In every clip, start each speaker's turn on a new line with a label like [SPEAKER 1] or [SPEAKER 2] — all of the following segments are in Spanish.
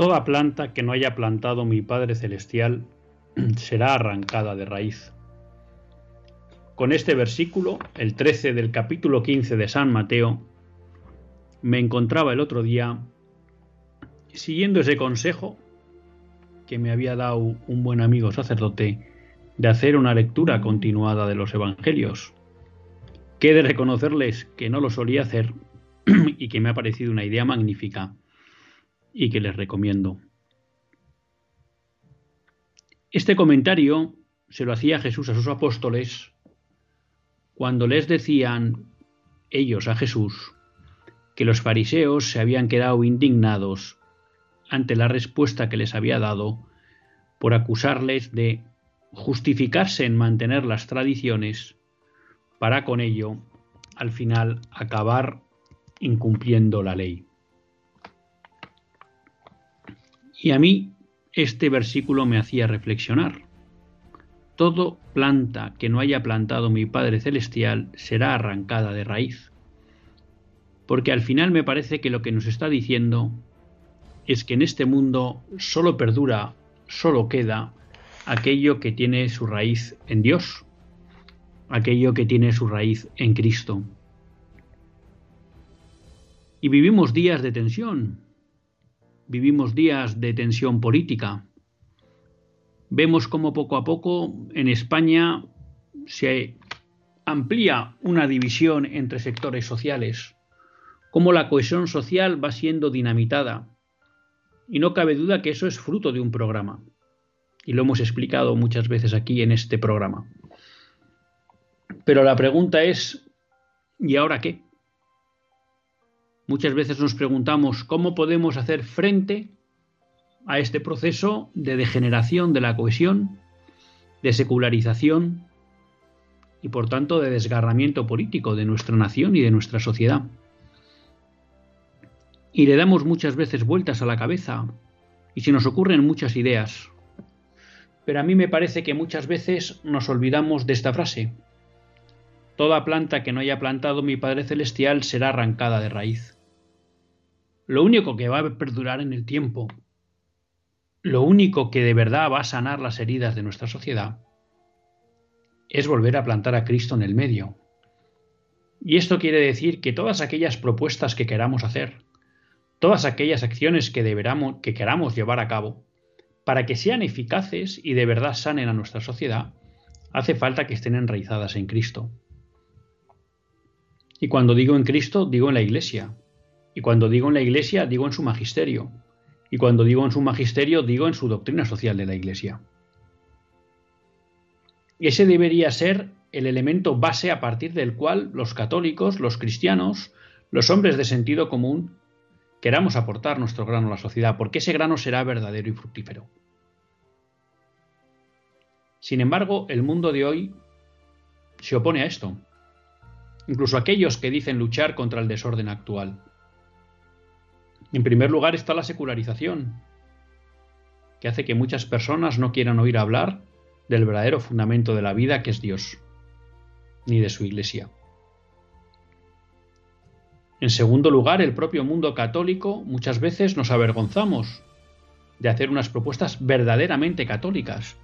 [SPEAKER 1] Toda planta que no haya plantado mi Padre Celestial será arrancada de raíz. Con este versículo, el 13 del capítulo 15 de San Mateo, me encontraba el otro día siguiendo ese consejo que me había dado un buen amigo sacerdote de hacer una lectura continuada de los Evangelios, que he de reconocerles que no lo solía hacer y que me ha parecido una idea magnífica y que les recomiendo. Este comentario se lo hacía Jesús a sus apóstoles cuando les decían ellos a Jesús que los fariseos se habían quedado indignados ante la respuesta que les había dado por acusarles de justificarse en mantener las tradiciones para con ello al final acabar incumpliendo la ley. Y a mí este versículo me hacía reflexionar. Todo planta que no haya plantado mi Padre Celestial será arrancada de raíz. Porque al final me parece que lo que nos está diciendo es que en este mundo solo perdura, solo queda aquello que tiene su raíz en Dios, aquello que tiene su raíz en Cristo. Y vivimos días de tensión, vivimos días de tensión política. Vemos cómo poco a poco en España se amplía una división entre sectores sociales, cómo la cohesión social va siendo dinamitada. Y no cabe duda que eso es fruto de un programa. Y lo hemos explicado muchas veces aquí en este programa. Pero la pregunta es, ¿y ahora qué? Muchas veces nos preguntamos cómo podemos hacer frente a este proceso de degeneración de la cohesión, de secularización y por tanto de desgarramiento político de nuestra nación y de nuestra sociedad. Y le damos muchas veces vueltas a la cabeza y se nos ocurren muchas ideas. Pero a mí me parece que muchas veces nos olvidamos de esta frase. Toda planta que no haya plantado mi Padre Celestial será arrancada de raíz. Lo único que va a perdurar en el tiempo, lo único que de verdad va a sanar las heridas de nuestra sociedad, es volver a plantar a Cristo en el medio. Y esto quiere decir que todas aquellas propuestas que queramos hacer, todas aquellas acciones que, queramos llevar a cabo, para que sean eficaces y de verdad sanen a nuestra sociedad, hace falta que estén enraizadas en Cristo. Y cuando digo en Cristo, digo en la Iglesia, y cuando digo en la Iglesia, digo en su magisterio. Y cuando digo en su magisterio, digo en su doctrina social de la Iglesia. Ese debería ser el elemento base a partir del cual los católicos, los cristianos, los hombres de sentido común, queramos aportar nuestro grano a la sociedad, porque ese grano será verdadero y fructífero. Sin embargo, el mundo de hoy se opone a esto. Incluso aquellos que dicen luchar contra el desorden actual. En primer lugar está la secularización, que hace que muchas personas no quieran oír hablar del verdadero fundamento de la vida que es Dios, ni de su Iglesia. En segundo lugar, el propio mundo católico muchas veces nos avergonzamos de hacer unas propuestas verdaderamente católicas,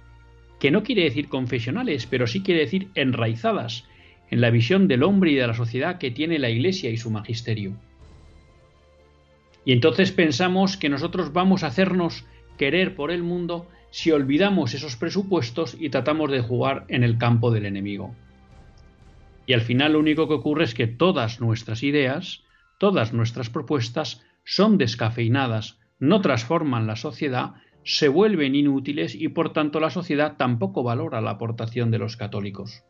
[SPEAKER 1] que no quiere decir confesionales, pero sí quiere decir enraizadas en la visión del hombre y de la sociedad que tiene la Iglesia y su magisterio. Y entonces pensamos que nosotros vamos a hacernos querer por el mundo si olvidamos esos presupuestos y tratamos de jugar en el campo del enemigo. Y al final lo único que ocurre es que todas nuestras ideas, todas nuestras propuestas son descafeinadas, no transforman la sociedad, se vuelven inútiles y por tanto la sociedad tampoco valora la aportación de los católicos.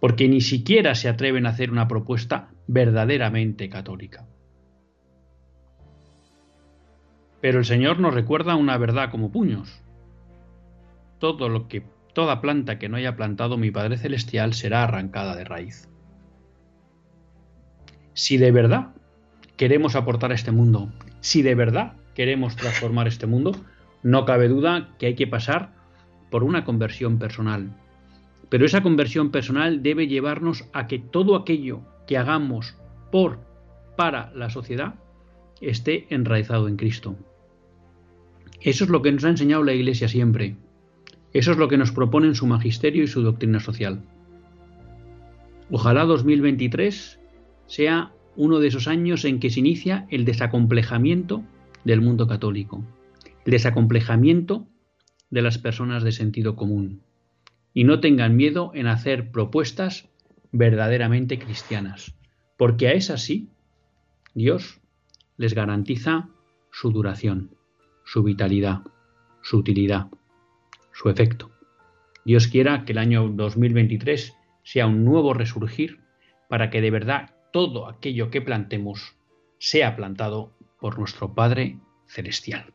[SPEAKER 1] Porque ni siquiera se atreven a hacer una propuesta verdaderamente católica. Pero el Señor nos recuerda una verdad como puños. Todo lo que toda planta que no haya plantado mi Padre celestial será arrancada de raíz. Si de verdad queremos aportar a este mundo, si de verdad queremos transformar este mundo, no cabe duda que hay que pasar por una conversión personal. Pero esa conversión personal debe llevarnos a que todo aquello que hagamos por, para la sociedad, esté enraizado en Cristo. Eso es lo que nos ha enseñado la Iglesia siempre. Eso es lo que nos proponen su magisterio y su doctrina social. Ojalá 2023 sea uno de esos años en que se inicia el desacomplejamiento del mundo católico, el desacomplejamiento de las personas de sentido común, y no tengan miedo en hacer propuestas verdaderamente cristianas, porque a esas sí, Dios les garantiza su duración su vitalidad, su utilidad, su efecto. Dios quiera que el año 2023 sea un nuevo resurgir para que de verdad todo aquello que plantemos sea plantado por nuestro Padre Celestial.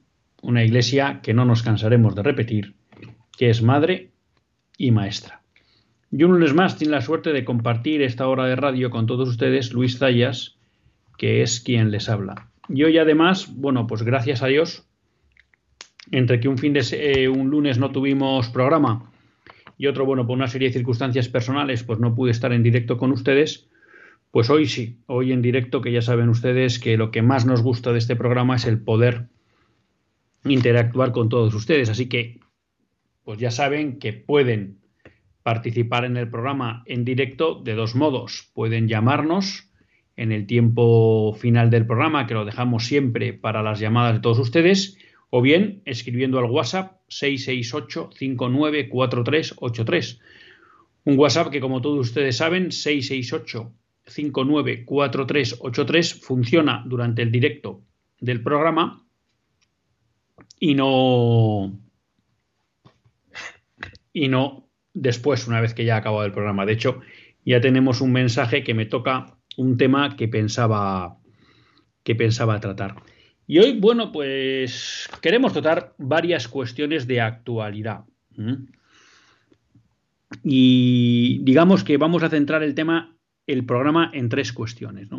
[SPEAKER 1] una iglesia que no nos cansaremos de repetir, que es madre y maestra. Y un lunes más tiene la suerte de compartir esta hora de radio con todos ustedes Luis Zayas, que es quien les habla. Y hoy además, bueno, pues gracias a Dios, entre que un fin de eh, un lunes no tuvimos programa y otro, bueno, por una serie de circunstancias personales, pues no pude estar en directo con ustedes, pues hoy sí, hoy en directo, que ya saben ustedes que lo que más nos gusta de este programa es el poder interactuar con todos ustedes. Así que, pues ya saben que pueden participar en el programa en directo de dos modos. Pueden llamarnos en el tiempo final del programa, que lo dejamos siempre para las llamadas de todos ustedes, o bien escribiendo al WhatsApp 668-594383. Un WhatsApp que, como todos ustedes saben, 668-594383 funciona durante el directo del programa y no y no después una vez que ya ha acabado el programa. De hecho, ya tenemos un mensaje que me toca un tema que pensaba que pensaba tratar. Y hoy, bueno, pues queremos tratar varias cuestiones de actualidad. Y digamos que vamos a centrar el tema el programa en tres cuestiones.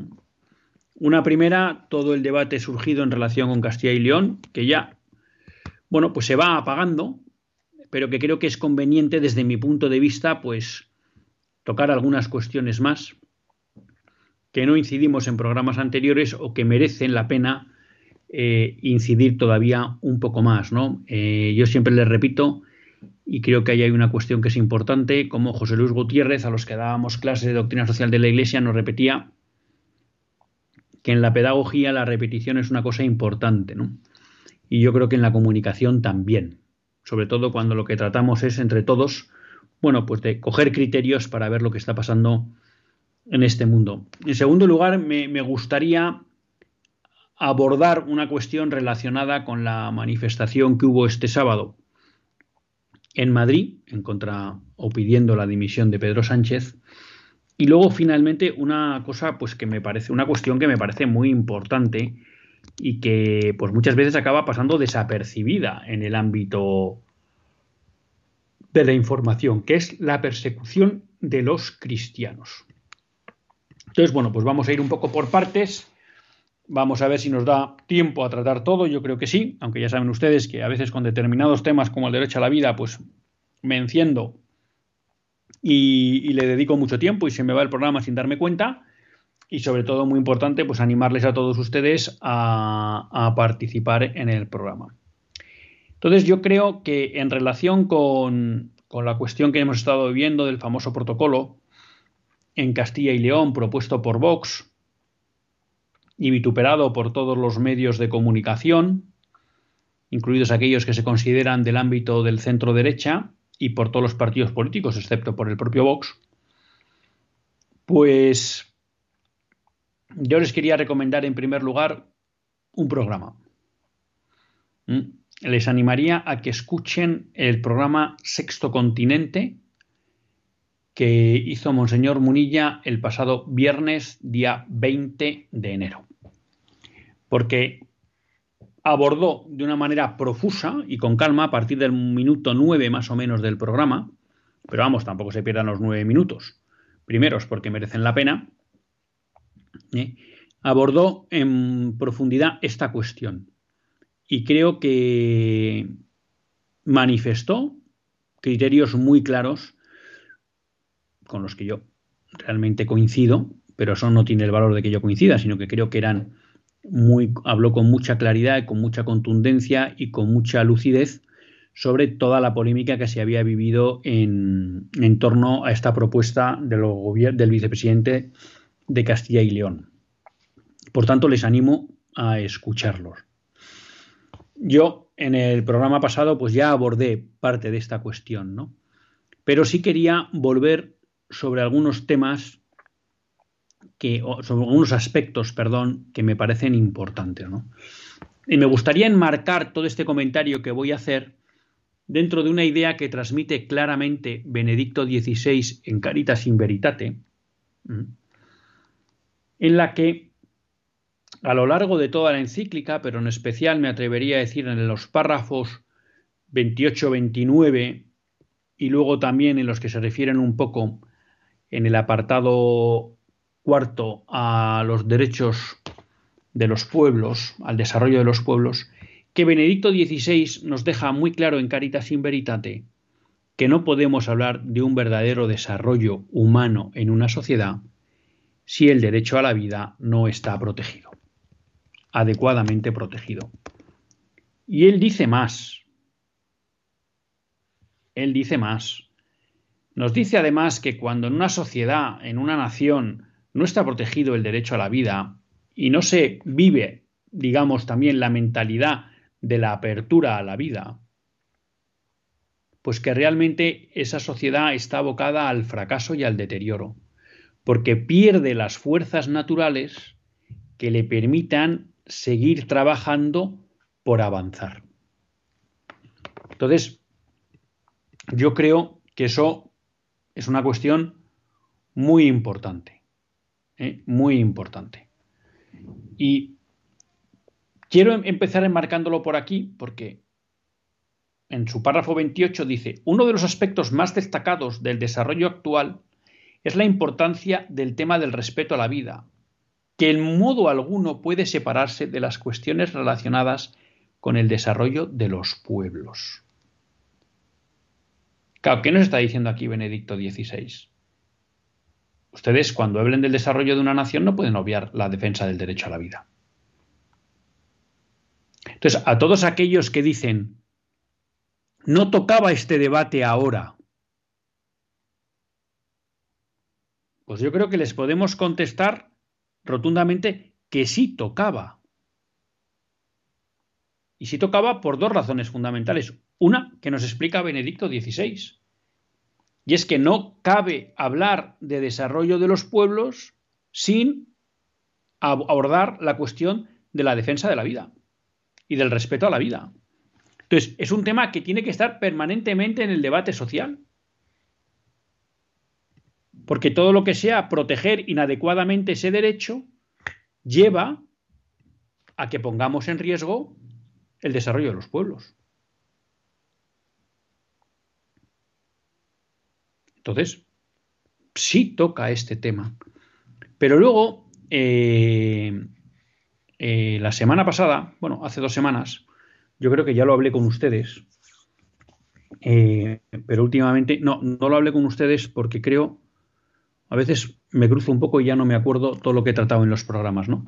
[SPEAKER 1] Una primera, todo el debate surgido en relación con Castilla y León, que ya, bueno, pues se va apagando, pero que creo que es conveniente desde mi punto de vista, pues tocar algunas cuestiones más que no incidimos en programas anteriores o que merecen la pena eh, incidir todavía un poco más. ¿no? Eh, yo siempre les repito, y creo que ahí hay una cuestión que es importante, como José Luis Gutiérrez, a los que dábamos clases de doctrina social de la Iglesia, nos repetía que en la pedagogía la repetición es una cosa importante, ¿no? Y yo creo que en la comunicación también, sobre todo cuando lo que tratamos es entre todos, bueno, pues de coger criterios para ver lo que está pasando en este mundo. En segundo lugar, me, gustaría abordar una cuestión relacionada con la manifestación que hubo este sábado en Madrid, en contra o pidiendo la dimisión de Pedro Sánchez. Y luego, finalmente, una cosa, pues que me parece, una cuestión que me parece muy importante y que, pues muchas veces acaba pasando desapercibida en el ámbito de la información, que es la persecución de los cristianos. Entonces, bueno, pues vamos a ir un poco por partes. Vamos a ver si nos da tiempo a tratar todo. Yo creo que sí, aunque ya saben ustedes que a veces con determinados temas como el derecho a la vida, pues me enciendo y, le dedico mucho tiempo y se me va el programa sin darme cuenta. Y sobre todo, muy importante, pues animarles a todos ustedes a, participar en el programa. Entonces, yo creo que en relación con, con la cuestión que hemos estado viendo del famoso protocolo en Castilla y León propuesto por Vox, y vituperado por todos los medios de comunicación, incluidos aquellos que se consideran del ámbito del centro derecha y por todos los partidos políticos, excepto por el propio Vox, pues yo les quería recomendar en primer lugar un programa. ¿Mm? Les animaría a que escuchen el programa Sexto Continente que hizo Monseñor Munilla el pasado viernes, día 20 de enero. Porque abordó de una manera profusa y con calma a partir del minuto 9 más o menos del programa, pero vamos, tampoco se pierdan los nueve minutos, primeros porque merecen la pena, ¿eh? abordó en profundidad esta cuestión y creo que manifestó criterios muy claros con los que yo realmente coincido, pero eso no tiene el valor de que yo coincida, sino que creo que eran muy, habló con mucha claridad y con mucha contundencia y con mucha lucidez sobre toda la polémica que se había vivido en, en torno a esta propuesta del, del vicepresidente de Castilla y León. Por tanto, les animo a escucharlos. Yo en el programa pasado pues ya abordé parte de esta cuestión, ¿no? Pero sí quería volver sobre algunos temas que, sobre algunos aspectos, perdón, que me parecen importantes. Y me gustaría enmarcar todo este comentario que voy a hacer dentro de una idea que transmite claramente Benedicto XVI en Caritas in Veritate, en la que a lo largo de toda la encíclica, pero en especial me atrevería a decir en los párrafos 28-29 y luego también en los que se refieren un poco en el apartado cuarto a los derechos de los pueblos, al desarrollo de los pueblos, que Benedicto XVI nos deja muy claro en Caritas in Veritate que no podemos hablar de un verdadero desarrollo humano en una sociedad si el derecho a la vida no está protegido, adecuadamente protegido. Y él dice más. Él dice más. Nos dice además que cuando en una sociedad, en una nación, no está protegido el derecho a la vida y no se vive, digamos, también la mentalidad de la apertura a la vida, pues que realmente esa sociedad está abocada al fracaso y al deterioro, porque pierde las fuerzas naturales que le permitan seguir trabajando por avanzar. Entonces, yo creo que eso es una cuestión muy importante, ¿eh? muy importante. Y quiero em-, empezar enmarcándolo por aquí porque en su párrafo 28 dice, uno de los aspectos más destacados del desarrollo actual es la importancia del tema del respeto a la vida, que en modo alguno puede separarse de las cuestiones relacionadas con el desarrollo de los pueblos. Claro, ¿qué nos está diciendo aquí Benedicto XVI? Ustedes cuando hablen del desarrollo de una nación no pueden obviar la defensa del derecho a la vida. Entonces, a todos aquellos que dicen, no tocaba este debate ahora, pues yo creo que les podemos contestar rotundamente que sí tocaba. Y sí tocaba por dos razones fundamentales. Una, que nos explica Benedicto XVI. Y es que no cabe hablar de desarrollo de los pueblos sin abordar la cuestión de la defensa de la vida y del respeto a la vida. Entonces, es un tema que tiene que estar permanentemente en el debate social. Porque todo lo que sea proteger inadecuadamente ese derecho lleva a que pongamos en riesgo el desarrollo de los pueblos. Entonces, sí toca este tema. Pero luego, eh, eh, la semana pasada, bueno, hace dos semanas, yo creo que ya lo hablé con ustedes, eh, pero últimamente, no, no lo hablé con ustedes porque creo, a veces me cruzo un poco y ya no me acuerdo todo lo que he tratado en los programas, ¿no?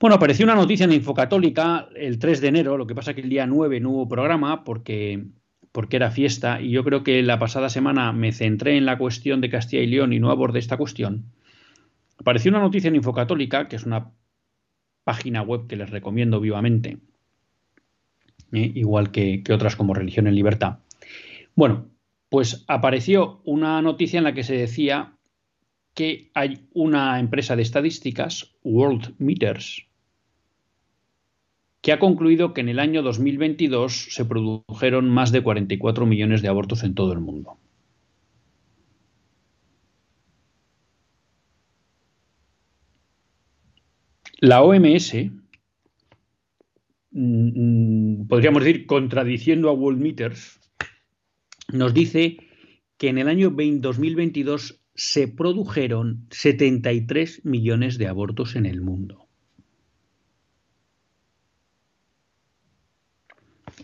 [SPEAKER 1] Bueno, apareció una noticia en Infocatólica el 3 de enero, lo que pasa que el día 9 no hubo programa porque, porque era fiesta y yo creo que la pasada semana me centré en la cuestión de Castilla y León y no abordé esta cuestión. Apareció una noticia en Infocatólica, que es una página web que les recomiendo vivamente, ¿eh? igual que, que otras como Religión en Libertad. Bueno, pues apareció una noticia en la que se decía que hay una empresa de estadísticas, World Meters, que ha concluido que en el año 2022 se produjeron más de 44 millones de abortos en todo el mundo. La OMS, mm, podríamos decir, contradiciendo a World Meters, nos dice que en el año 2022 se produjeron 73 millones de abortos en el mundo.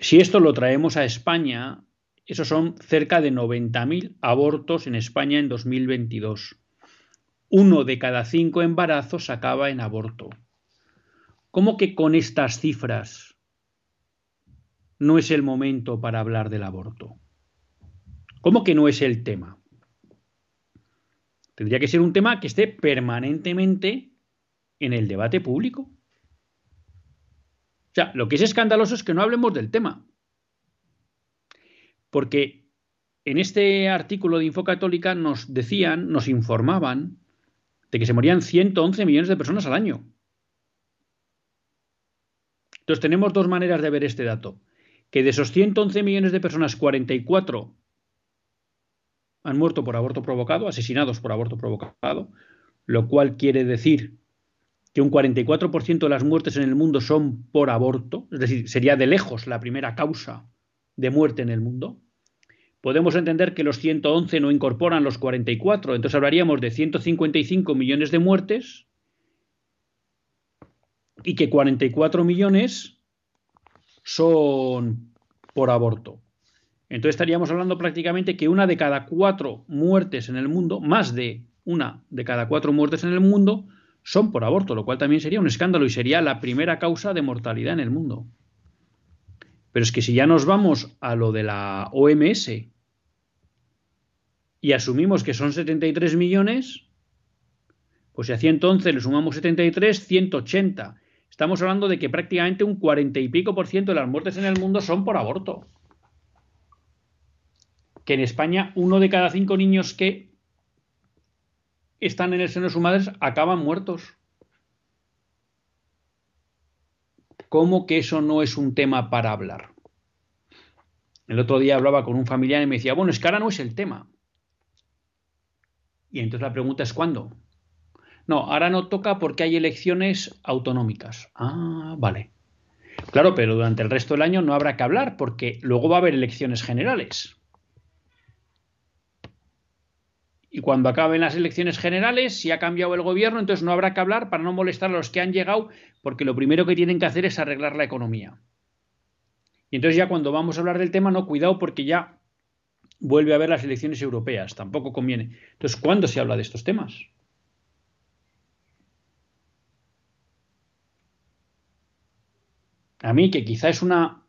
[SPEAKER 1] Si esto lo traemos a España, esos son cerca de 90.000 abortos en España en 2022. Uno de cada cinco embarazos acaba en aborto. ¿Cómo que con estas cifras no es el momento para hablar del aborto? ¿Cómo que no es el tema? Tendría que ser un tema que esté permanentemente en el debate público. O sea, lo que es escandaloso es que no hablemos del tema. Porque en este artículo de Infocatólica nos decían, nos informaban de que se morían 111 millones de personas al año. Entonces tenemos dos maneras de ver este dato. Que de esos 111 millones de personas, 44 han muerto por aborto provocado, asesinados por aborto provocado, lo cual quiere decir que un 44% de las muertes en el mundo son por aborto, es decir, sería de lejos la primera causa de muerte en el mundo, podemos entender que los 111 no incorporan los 44, entonces hablaríamos de 155 millones de muertes y que 44 millones son por aborto. Entonces estaríamos hablando prácticamente que una de cada cuatro muertes en el mundo, más de una de cada cuatro muertes en el mundo, son por aborto, lo cual también sería un escándalo y sería la primera causa de mortalidad en el mundo. Pero es que si ya nos vamos a lo de la OMS y asumimos que son 73 millones, pues si a 111 le sumamos 73, 180. Estamos hablando de que prácticamente un 40 y pico por ciento de las muertes en el mundo son por aborto. Que en España uno de cada cinco niños que están en el seno de sus madres acaban muertos. ¿Cómo que eso no es un tema para hablar? El otro día hablaba con un familiar y me decía, bueno, es que ahora no es el tema. Y entonces la pregunta es ¿cuándo? No, ahora no toca porque hay elecciones autonómicas. Ah, vale. Claro, pero durante el resto del año no habrá que hablar porque luego va a haber elecciones generales. Y cuando acaben las elecciones generales, si ha cambiado el gobierno, entonces no habrá que hablar para no molestar a los que han llegado, porque lo primero que tienen que hacer es arreglar la economía. Y entonces ya cuando vamos a hablar del tema, no, cuidado porque ya vuelve a haber las elecciones europeas, tampoco conviene. Entonces, ¿cuándo se habla de estos temas? A mí, que quizá es una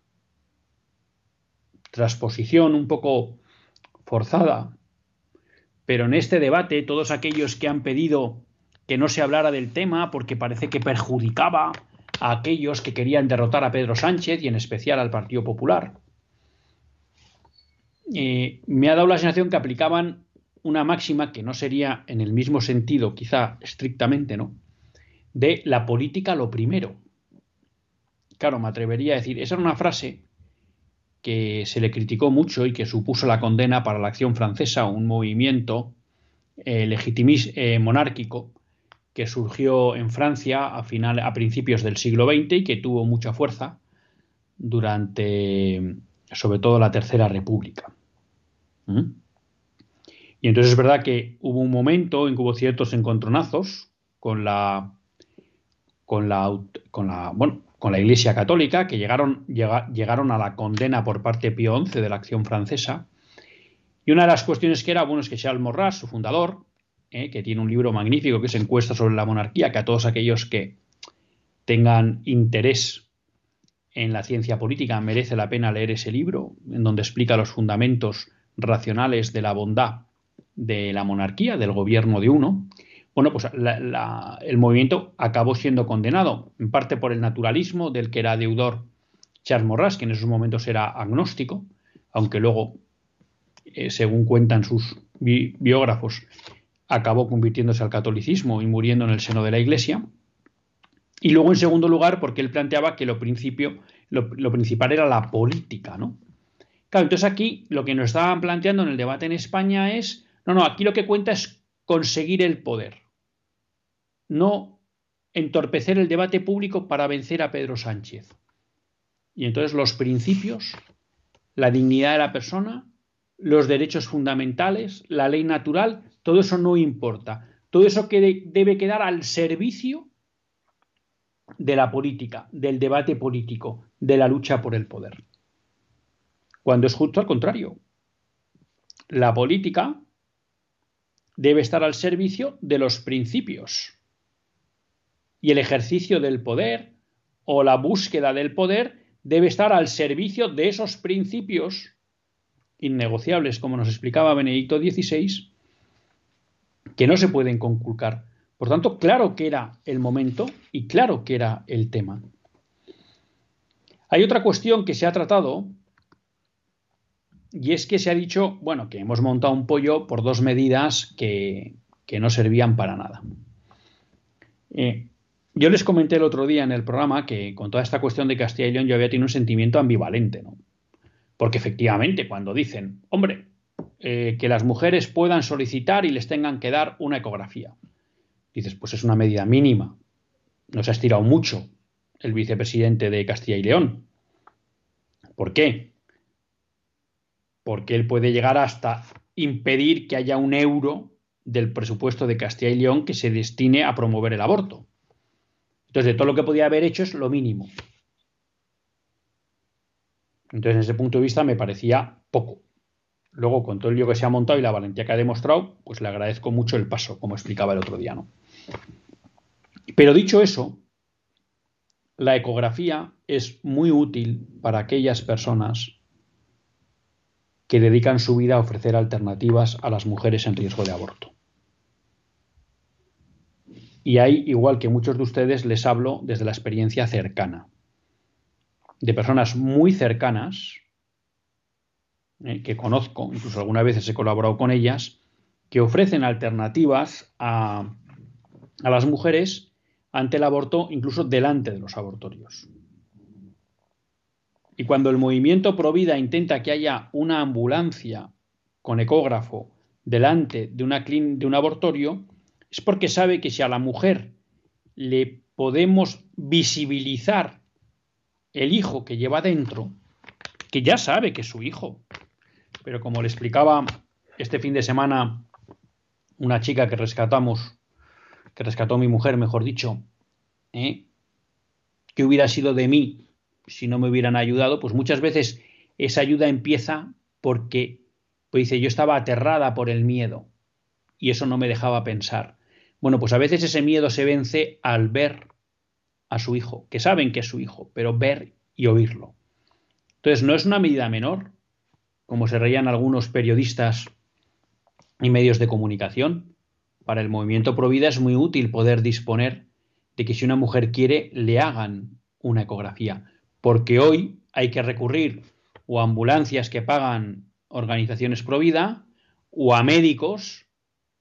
[SPEAKER 1] transposición un poco forzada pero en este debate, todos aquellos que han pedido que no se hablara del tema porque parece que perjudicaba a aquellos que querían derrotar a Pedro Sánchez y en especial al Partido Popular, eh, me ha dado la sensación que aplicaban una máxima que no sería en el mismo sentido, quizá estrictamente, ¿no? De la política lo primero. Claro, me atrevería a decir, esa era una frase que se le criticó mucho y que supuso la condena para la acción francesa, un movimiento eh, eh, monárquico que surgió en Francia a, final, a principios del siglo XX y que tuvo mucha fuerza durante, sobre todo, la Tercera República. ¿Mm? Y entonces es verdad que hubo un momento en que hubo ciertos encontronazos con la, con la, con la, bueno, con la Iglesia Católica, que llegaron, llegaron a la condena por parte Pío XI de la acción francesa. Y una de las cuestiones que era, bueno, es que Charles Morras, su fundador, eh, que tiene un libro magnífico que es Encuesta sobre la monarquía, que a todos aquellos que tengan interés en la ciencia política merece la pena leer ese libro, en donde explica los fundamentos racionales de la bondad de la monarquía, del gobierno de uno, bueno, pues el movimiento acabó siendo condenado, en parte por el naturalismo del que era deudor Charles Morras, que en esos momentos era agnóstico, aunque luego, eh, según cuentan sus biógrafos, acabó convirtiéndose al catolicismo y muriendo en el seno de la Iglesia. Y luego, en segundo lugar, porque él planteaba que lo, principio, lo, lo principal era la política, ¿no? Claro, entonces aquí lo que nos estaban planteando en el debate en España es, no, no, aquí lo que cuenta es conseguir el poder no entorpecer el debate público para vencer a Pedro Sánchez. Y entonces los principios, la dignidad de la persona, los derechos fundamentales, la ley natural, todo eso no importa. Todo eso que debe quedar al servicio de la política, del debate político, de la lucha por el poder. Cuando es justo al contrario. La política debe estar al servicio de los principios y el ejercicio del poder o la búsqueda del poder debe estar al servicio de esos principios innegociables, como nos explicaba Benedicto XVI, que no se pueden conculcar. Por tanto, claro que era el momento y claro que era el tema. Hay otra cuestión que se ha tratado y es que se ha dicho, bueno, que hemos montado un pollo por dos medidas que, no servían para nada. Eh, yo les comenté el otro día en el programa que con toda esta cuestión de Castilla y León yo había tenido un sentimiento ambivalente, ¿no? Porque efectivamente, cuando dicen, hombre, eh, que las mujeres puedan solicitar y les tengan que dar una ecografía, dices, pues es una medida mínima. No se ha estirado mucho el vicepresidente de Castilla y León. ¿Por qué? Porque él puede llegar hasta impedir que haya un euro del presupuesto de Castilla y León que se destine a promover el aborto. Entonces, de todo lo que podía haber hecho es lo mínimo. Entonces, en ese punto de vista me parecía poco. Luego, con todo el lío que se ha montado y la valentía que ha demostrado, pues le agradezco mucho el paso, como explicaba el otro día, ¿no? Pero dicho eso, la ecografía es muy útil para aquellas personas que dedican su vida a ofrecer alternativas a las mujeres en riesgo de aborto. Y hay, igual que muchos de ustedes, les hablo desde la experiencia cercana, de personas muy cercanas, eh, que conozco, incluso algunas veces he colaborado con ellas, que ofrecen alternativas a, a las mujeres ante el aborto, incluso delante de los abortorios. Y cuando el movimiento Provida intenta que haya una ambulancia con ecógrafo delante de, una de un abortorio, es porque sabe que si a la mujer le podemos visibilizar el hijo que lleva dentro, que ya sabe que es su hijo, pero como le explicaba este fin de semana una chica que rescatamos, que rescató a mi mujer, mejor dicho, ¿eh? que hubiera sido de mí si no me hubieran ayudado, pues muchas veces esa ayuda empieza porque, pues dice, yo estaba aterrada por el miedo y eso no me dejaba pensar. Bueno, pues a veces ese miedo se vence al ver a su hijo, que saben que es su hijo, pero ver y oírlo. Entonces, no es una medida menor, como se reían algunos periodistas y medios de comunicación. Para el movimiento Provida es muy útil poder disponer de que si una mujer quiere, le hagan una ecografía, porque hoy hay que recurrir o a ambulancias que pagan organizaciones Provida o a médicos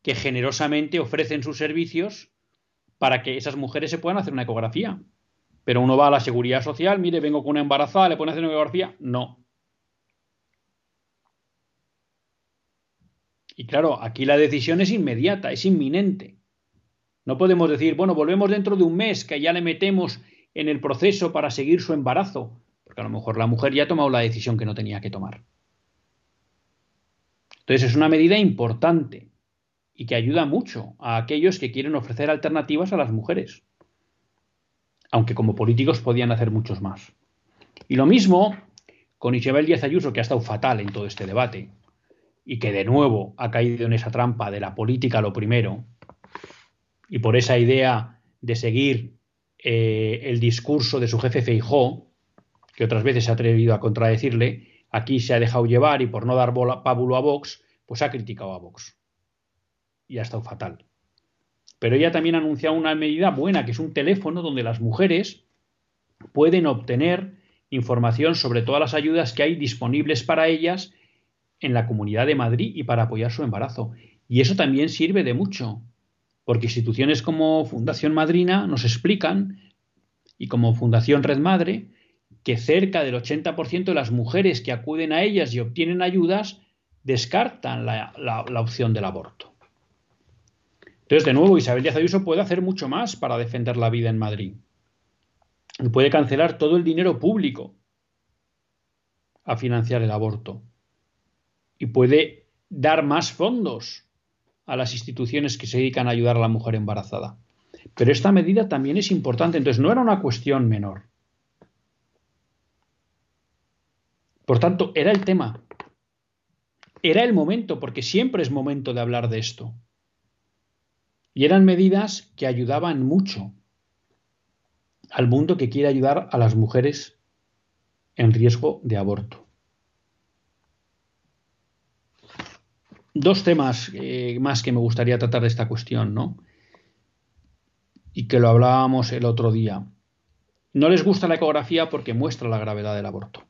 [SPEAKER 1] que generosamente ofrecen sus servicios para que esas mujeres se puedan hacer una ecografía. Pero uno va a la seguridad social, mire, vengo con una embarazada, le a hacer una ecografía. No. Y claro, aquí la decisión es inmediata, es inminente. No podemos decir, bueno, volvemos dentro de un mes, que ya le metemos en el proceso para seguir su embarazo, porque a lo mejor la mujer ya ha tomado la decisión que no tenía que tomar. Entonces es una medida importante y que ayuda mucho a aquellos que quieren ofrecer alternativas a las mujeres, aunque como políticos podían hacer muchos más. Y lo mismo con Isabel Díaz Ayuso, que ha estado fatal en todo este debate y que de nuevo ha caído en esa trampa de la política lo primero, y por esa idea de seguir eh, el discurso de su jefe Feijó, que otras veces se ha atrevido a contradecirle, aquí se ha dejado llevar y por no dar pábulo a Vox, pues ha criticado a Vox. Y ha estado fatal. Pero ella también ha anunciado una medida buena, que es un teléfono donde las mujeres pueden obtener información sobre todas las ayudas que hay disponibles para ellas en la Comunidad de Madrid y para apoyar su embarazo. Y eso también sirve de mucho, porque instituciones como Fundación Madrina nos explican, y como Fundación Red Madre, que cerca del 80% de las mujeres que acuden a ellas y obtienen ayudas descartan la, opción del aborto. Entonces, de nuevo, Isabel Díaz Ayuso puede hacer mucho más para defender la vida en Madrid. Puede cancelar todo el dinero público a financiar el aborto. Y puede dar más fondos a las instituciones que se dedican a ayudar a la mujer embarazada. Pero esta medida también es importante, entonces no era una cuestión menor. Por tanto, era el tema. Era el momento, porque siempre es momento de hablar de esto. Y eran medidas que ayudaban mucho al mundo que quiere ayudar a las mujeres en riesgo de aborto. dos temas eh, más que me gustaría tratar de esta cuestión, ¿no? Y que lo hablábamos el otro día. No les gusta la ecografía porque muestra la gravedad del aborto.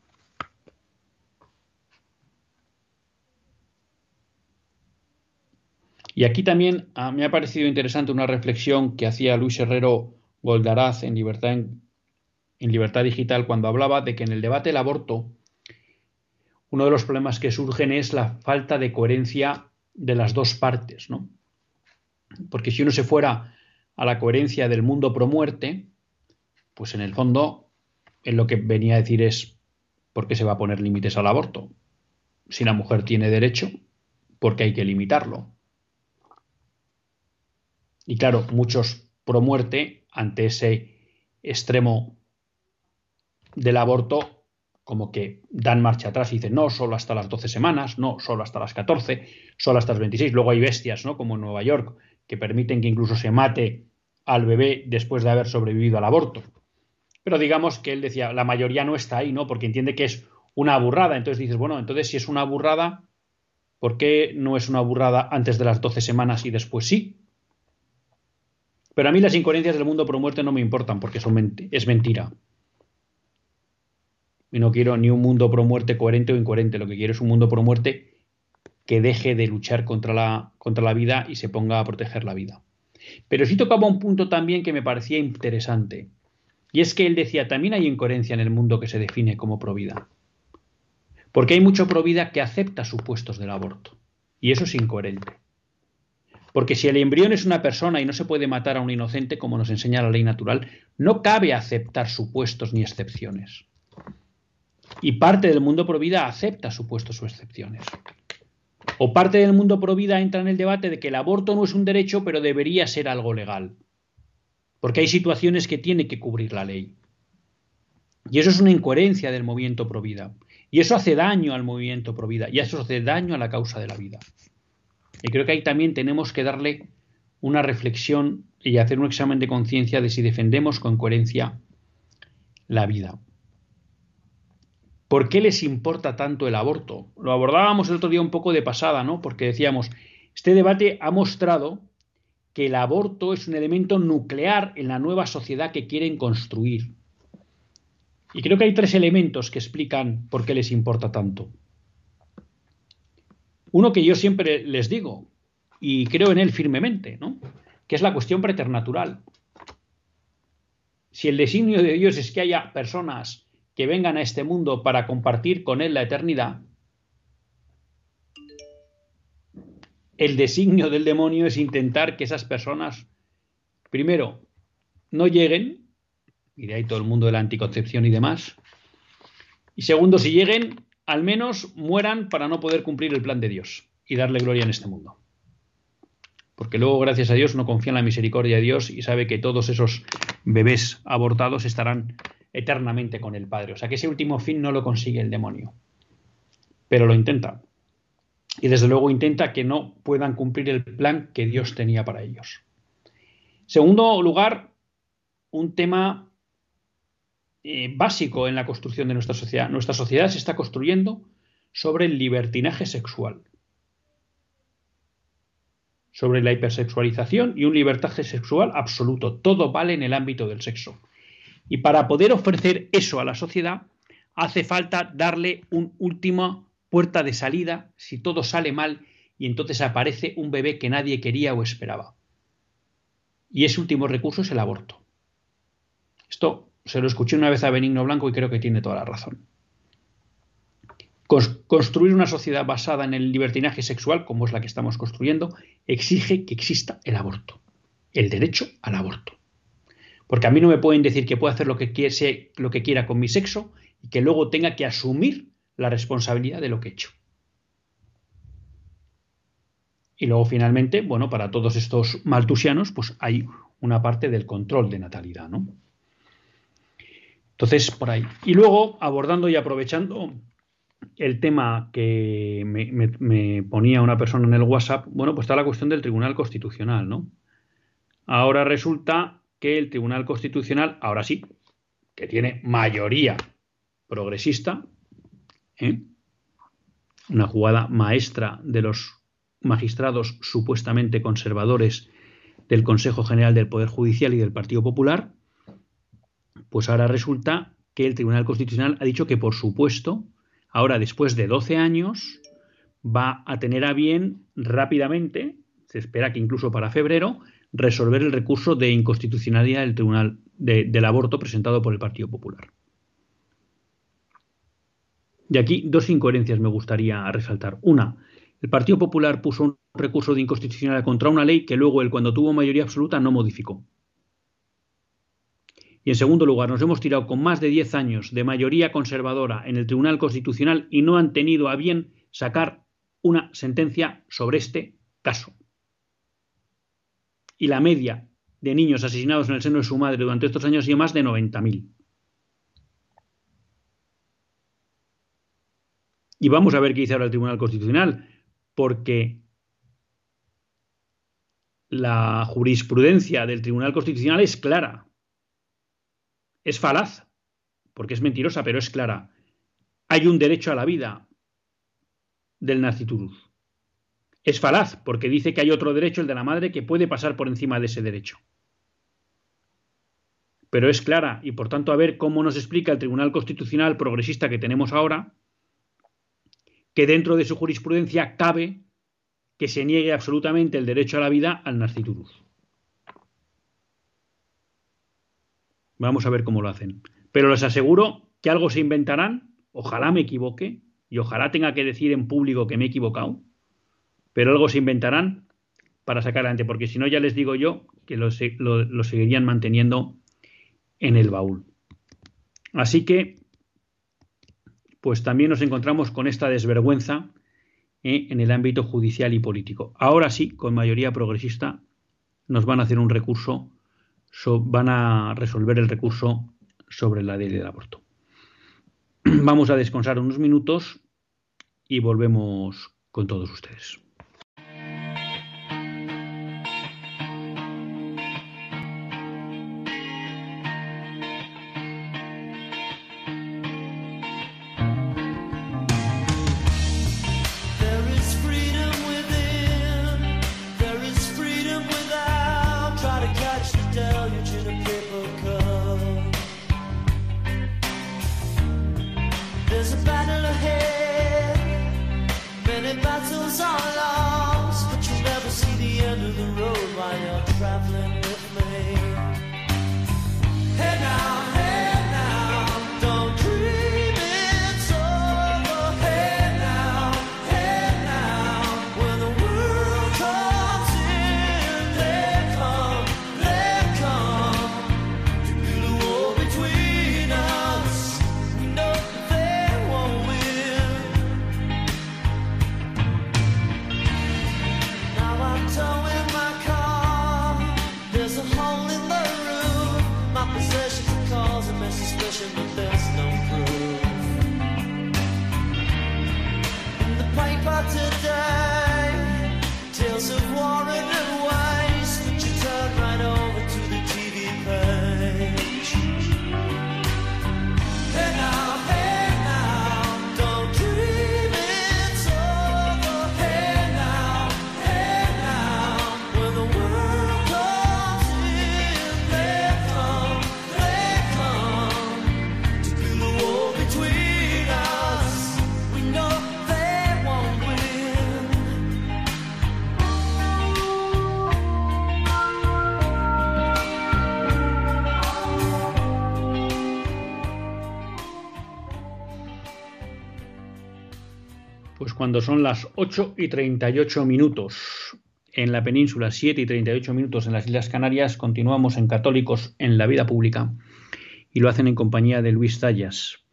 [SPEAKER 1] Y aquí también ah, me ha parecido interesante una reflexión que hacía Luis Herrero Goldaraz en Libertad, en Libertad Digital cuando hablaba de que en el debate del aborto uno de los problemas que surgen es la falta de coherencia de las dos partes, ¿no? Porque si uno se fuera a la coherencia del mundo pro muerte, pues en el fondo, en lo que venía a decir es ¿por qué se va a poner límites al aborto? Si la mujer tiene derecho, ¿por qué hay que limitarlo? Y claro, muchos pro muerte, ante ese extremo del aborto, como que dan marcha atrás y dicen, no, solo hasta las 12 semanas, no, solo hasta las 14, solo hasta las 26. Luego hay bestias, ¿no? Como en Nueva York, que permiten que incluso se mate al bebé después de haber sobrevivido al aborto. Pero digamos que él decía, la mayoría no está ahí, ¿no? Porque entiende que es una burrada. Entonces dices, bueno, entonces si es una burrada, ¿por qué no es una burrada antes de las 12 semanas y después sí? Pero a mí las incoherencias del mundo pro muerte no me importan porque son es mentira y no quiero ni un mundo pro muerte coherente o incoherente. Lo que quiero es un mundo pro muerte que deje de luchar contra la, contra la vida y se ponga a proteger la vida. Pero sí tocaba un punto también que me parecía interesante. Y es que él decía, también hay incoherencia en el mundo que se define como provida. Porque hay mucho provida que acepta supuestos del aborto. Y eso es incoherente. Porque si el embrión es una persona y no se puede matar a un inocente, como nos enseña la ley natural, no cabe aceptar supuestos ni excepciones. Y parte del mundo pro vida acepta supuestos o excepciones. O parte del mundo pro vida entra en el debate de que el aborto no es un derecho, pero debería ser algo legal. Porque hay situaciones que tiene que cubrir la ley. Y eso es una incoherencia del movimiento pro vida. Y eso hace daño al movimiento pro vida. Y eso hace daño a la causa de la vida. Y creo que ahí también tenemos que darle una reflexión y hacer un examen de conciencia de si defendemos con coherencia la vida. ¿Por qué les importa tanto el aborto? Lo abordábamos el otro día un poco de pasada, ¿no? Porque decíamos, este debate ha mostrado que el aborto es un elemento nuclear en la nueva sociedad que quieren construir. Y creo que hay tres elementos que explican por qué les importa tanto. Uno que yo siempre les digo, y creo en él firmemente, ¿no? que es la cuestión preternatural. Si el designio de Dios es que haya personas que vengan a este mundo para compartir con Él la eternidad, el designio del demonio es intentar que esas personas, primero, no lleguen, y de ahí todo el mundo de la anticoncepción y demás, y segundo, si lleguen, al menos mueran para no poder cumplir el plan de Dios y darle gloria en este mundo. Porque luego, gracias a Dios, uno confía en la misericordia de Dios y sabe que todos esos bebés abortados estarán eternamente con el Padre. O sea que ese último fin no lo consigue el demonio, pero lo intenta. Y desde luego intenta que no puedan cumplir el plan que Dios tenía para ellos. Segundo lugar, un tema eh, básico en la construcción de nuestra sociedad. Nuestra sociedad se está construyendo sobre el libertinaje sexual, sobre la hipersexualización y un libertaje sexual absoluto. Todo vale en el ámbito del sexo. Y para poder ofrecer eso a la sociedad, hace falta darle un última puerta de salida si todo sale mal y entonces aparece un bebé que nadie quería o esperaba. Y ese último recurso es el aborto. Esto se lo escuché una vez a Benigno Blanco y creo que tiene toda la razón. Construir una sociedad basada en el libertinaje sexual, como es la que estamos construyendo, exige que exista el aborto, el derecho al aborto. Porque a mí no me pueden decir que puedo hacer lo que, quiera con mi sexo y que luego tenga que asumir la responsabilidad de lo que he hecho. Y luego finalmente, bueno, para todos estos maltusianos, pues hay una parte del control de natalidad, ¿no? Entonces, por ahí. Y luego, abordando y aprovechando el tema que me, ponía una persona en el WhatsApp, bueno, pues está la cuestión del Tribunal Constitucional, ¿no? Ahora resulta que el Tribunal Constitucional, ahora sí, que tiene mayoría progresista, ¿eh? una jugada maestra de los magistrados supuestamente conservadores del Consejo General del Poder Judicial y del Partido Popular, pues ahora resulta que el Tribunal Constitucional ha dicho que, por supuesto, ahora después de 12 años, va a tener a bien rápidamente, se espera que incluso para febrero, resolver el recurso de inconstitucionalidad del Tribunal del Aborto presentado por el Partido Popular. Y aquí dos incoherencias me gustaría resaltar. Una, el Partido Popular puso un recurso de inconstitucionalidad contra una ley que luego él, cuando tuvo mayoría absoluta, no modificó. Y en segundo lugar, nos hemos tirado con más de 10 años de mayoría conservadora en el Tribunal Constitucional y no han tenido a bien sacar una sentencia sobre este caso y la media de niños asesinados en el seno de su madre durante estos años sido más de 90.000. Y vamos a ver qué dice ahora el Tribunal Constitucional, porque la jurisprudencia del Tribunal Constitucional es clara. Es falaz, porque es mentirosa, pero es clara. Hay un derecho a la vida del naciturus es falaz, porque dice que hay otro derecho, el de la madre, que puede pasar por encima de ese derecho. Pero es clara, y por tanto a ver cómo nos explica el Tribunal Constitucional progresista que tenemos ahora, que dentro de su jurisprudencia cabe que se niegue absolutamente el derecho a la vida al nasciturus. Vamos a ver cómo lo hacen. Pero les aseguro que algo se inventarán, ojalá me equivoque, y ojalá tenga que decir en público que me he equivocado, pero algo se inventarán para sacar adelante, porque si no ya les digo yo que lo, seguirían manteniendo en el baúl. Así que, pues también nos encontramos con esta desvergüenza ¿eh? en el ámbito judicial y político. Ahora sí, con mayoría progresista, nos van a hacer un recurso, van a resolver el recurso sobre la ley del aborto. Vamos a descansar unos minutos y volvemos con todos ustedes. Cuando son las 8 y 38 minutos. En la península, 7 y 38 minutos. En las Islas Canarias, continuamos en Católicos en la Vida Pública. Y lo hacen en compañía de Luis Zayas.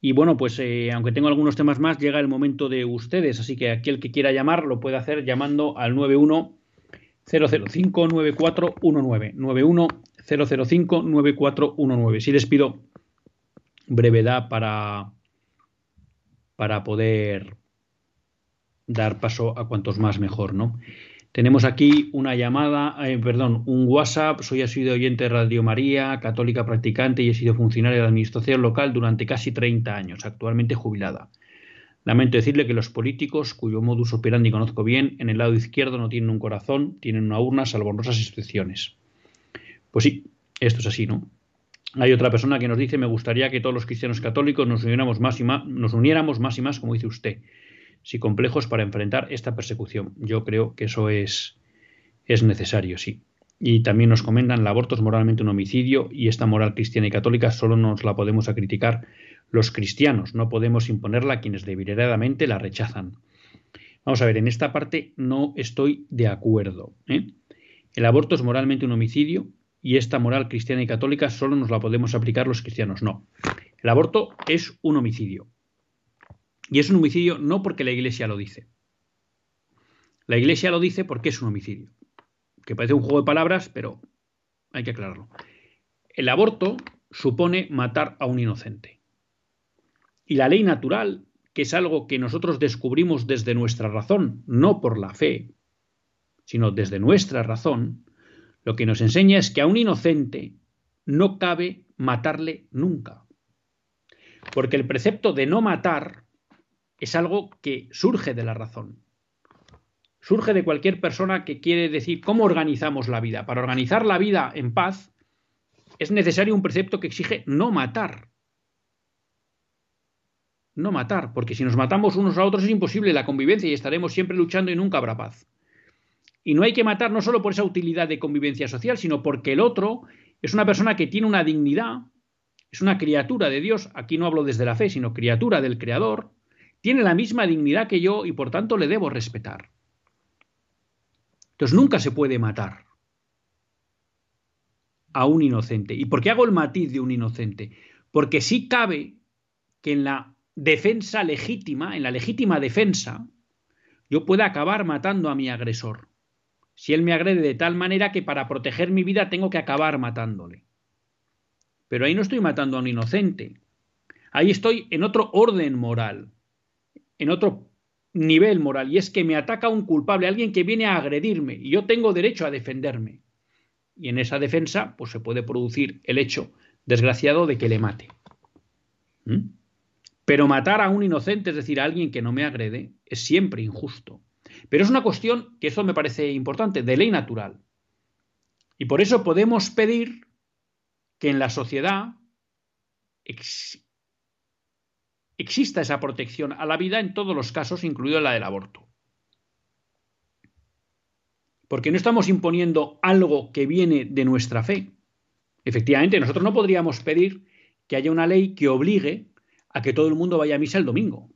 [SPEAKER 1] Y bueno, pues eh, aunque tengo algunos temas más, llega el momento de ustedes, así que aquel que quiera llamar lo puede hacer llamando al 91 005 9419 91 005 9419. Si les pido brevedad para para poder dar paso a cuantos más mejor, ¿no? Tenemos aquí una llamada, eh, perdón, un WhatsApp. Soy sido oyente de Radio María, católica practicante y he sido funcionaria de administración local durante casi 30 años, actualmente jubilada. Lamento decirle que los políticos, cuyo modus operandi conozco bien, en el lado izquierdo no tienen un corazón, tienen una urna, salvo honrosas excepciones. Pues sí, esto es así, ¿no? Hay otra persona que nos dice, me gustaría que todos los cristianos católicos nos uniéramos más y más, nos uniéramos más y más, como dice usted si complejos para enfrentar esta persecución. Yo creo que eso es, es necesario, sí. Y también nos comentan, el aborto es moralmente un homicidio y esta moral cristiana y católica solo nos la podemos criticar los cristianos, no podemos imponerla a quienes deliberadamente la rechazan. Vamos a ver, en esta parte no estoy de acuerdo. ¿eh? El aborto es moralmente un homicidio y esta moral cristiana y católica solo nos la podemos aplicar los cristianos. No. El aborto es un homicidio. Y es un homicidio no porque la Iglesia lo dice. La Iglesia lo dice porque es un homicidio. Que parece un juego de palabras, pero hay que aclararlo. El aborto supone matar a un inocente. Y la ley natural, que es algo que nosotros descubrimos desde nuestra razón, no por la fe, sino desde nuestra razón, lo que nos enseña es que a un inocente no cabe matarle nunca. Porque el precepto de no matar es algo que surge de la razón. Surge de cualquier persona que quiere decir cómo organizamos la vida. Para organizar la vida en paz es necesario un precepto que exige no matar. No matar, porque si nos matamos unos a otros es imposible la convivencia y estaremos siempre luchando y nunca habrá paz. Y no hay que matar no solo por esa utilidad de convivencia social, sino porque el otro es una persona que tiene una dignidad, es una criatura de Dios, aquí no hablo desde la fe, sino criatura del Creador, tiene la misma dignidad que yo y por tanto le debo respetar. Entonces nunca se puede matar a un inocente. ¿Y por qué hago el matiz de un inocente? Porque sí cabe que en la defensa legítima, en la legítima defensa, yo pueda acabar matando a mi agresor. Si él me agrede de tal manera que para proteger mi vida tengo que acabar matándole. Pero ahí no estoy matando a un inocente. Ahí estoy en otro orden moral, en otro nivel moral, y es que me ataca un culpable, alguien que viene a agredirme, y yo tengo derecho a defenderme. Y en esa defensa, pues se puede producir el hecho desgraciado de que le mate. ¿Mm? Pero matar a un inocente, es decir, a alguien que no me agrede, es siempre injusto. Pero es una cuestión, que eso me parece importante, de ley natural. Y por eso podemos pedir que en la sociedad exista esa protección a la vida en todos los casos, incluido la del aborto. Porque no estamos imponiendo algo que viene de nuestra fe. Efectivamente, nosotros no podríamos pedir que haya una ley que obligue a que todo el mundo vaya a misa el domingo.